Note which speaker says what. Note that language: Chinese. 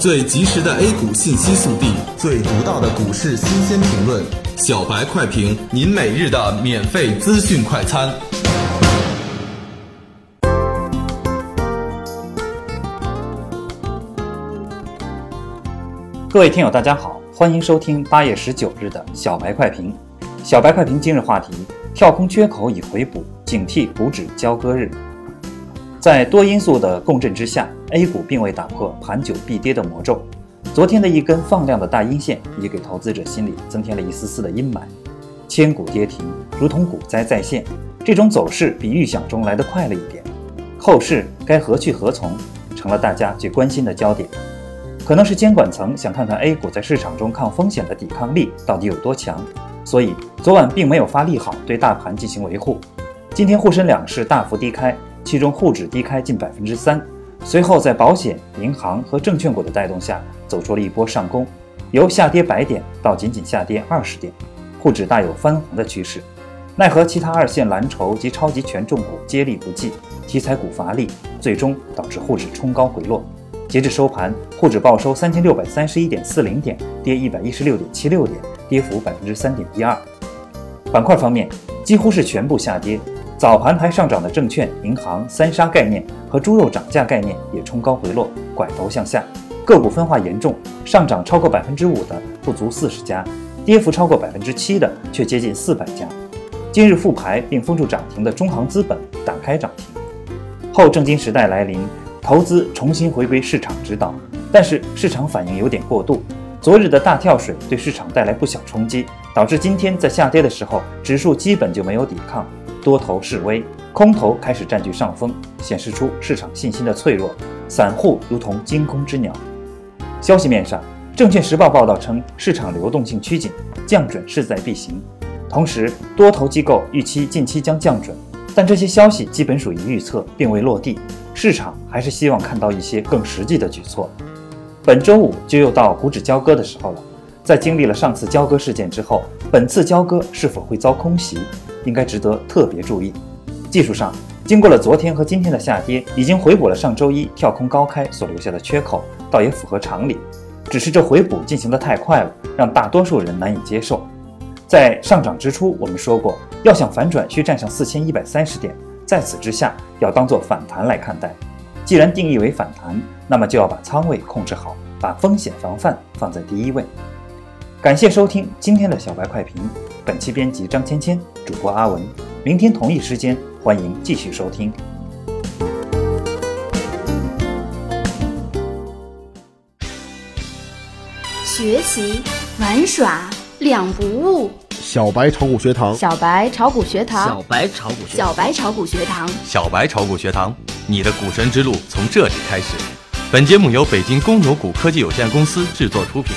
Speaker 1: 最及时的 A 股信息速递，
Speaker 2: 最独到的股市新鲜评论，
Speaker 1: 小白快评，您每日的免费资讯快餐。
Speaker 3: 各位听友，大家好，欢迎收听八月十九日的小白快评。小白快评今日话题：跳空缺口已回补，警惕股指交割日。在多因素的共振之下，A 股并未打破盘久必跌的魔咒。昨天的一根放量的大阴线，也给投资者心里增添了一丝丝的阴霾。千股跌停，如同股灾再现，这种走势比预想中来得快了一点。后市该何去何从，成了大家最关心的焦点。可能是监管层想看看 A 股在市场中抗风险的抵抗力到底有多强，所以昨晚并没有发利好对大盘进行维护。今天沪深两市大幅低开。其中沪指低开近百分之三，随后在保险、银行和证券股的带动下，走出了一波上攻，由下跌百点到仅仅下跌二十点，沪指大有翻红的趋势。奈何其他二线蓝筹及超级权重股接力不济，题材股乏力，最终导致沪指冲高回落。截至收盘，沪指报收三千六百三十一点四零点，跌一百一十六点七六点，跌幅百分之三点一二。板块方面，几乎是全部下跌。早盘还上涨的证券、银行、三杀概念和猪肉涨价概念也冲高回落，拐头向下。个股分化严重，上涨超过百分之五的不足四十家，跌幅超过百分之七的却接近四百家。今日复牌并封住涨停的中航资本打开涨停。后证金时代来临，投资重新回归市场指导，但是市场反应有点过度。昨日的大跳水对市场带来不小冲击，导致今天在下跌的时候，指数基本就没有抵抗。多头示威，空头开始占据上风，显示出市场信心的脆弱。散户如同惊弓之鸟。消息面上，证券时报报道称，市场流动性趋紧，降准势在必行。同时，多头机构预期近期将降准，但这些消息基本属于预测，并未落地。市场还是希望看到一些更实际的举措。本周五就又到股指交割的时候了。在经历了上次交割事件之后，本次交割是否会遭空袭？应该值得特别注意。技术上，经过了昨天和今天的下跌，已经回补了上周一跳空高开所留下的缺口，倒也符合常理。只是这回补进行的太快了，让大多数人难以接受。在上涨之初，我们说过，要想反转，需站上四千一百三十点，在此之下，要当做反弹来看待。既然定义为反弹，那么就要把仓位控制好，把风险防范放在第一位。感谢收听今天的小白快评。本期编辑张芊芊，主播阿文。明天同一时间，欢迎继续收听。
Speaker 4: 学习玩耍两不误。
Speaker 5: 小白炒股学堂，
Speaker 4: 小白炒股学堂，
Speaker 6: 小白炒股学，
Speaker 4: 小白炒股学堂，
Speaker 1: 小白炒股学堂，你的股神之路从这里开始。本节目由北京公牛股科技有限公司制作出品。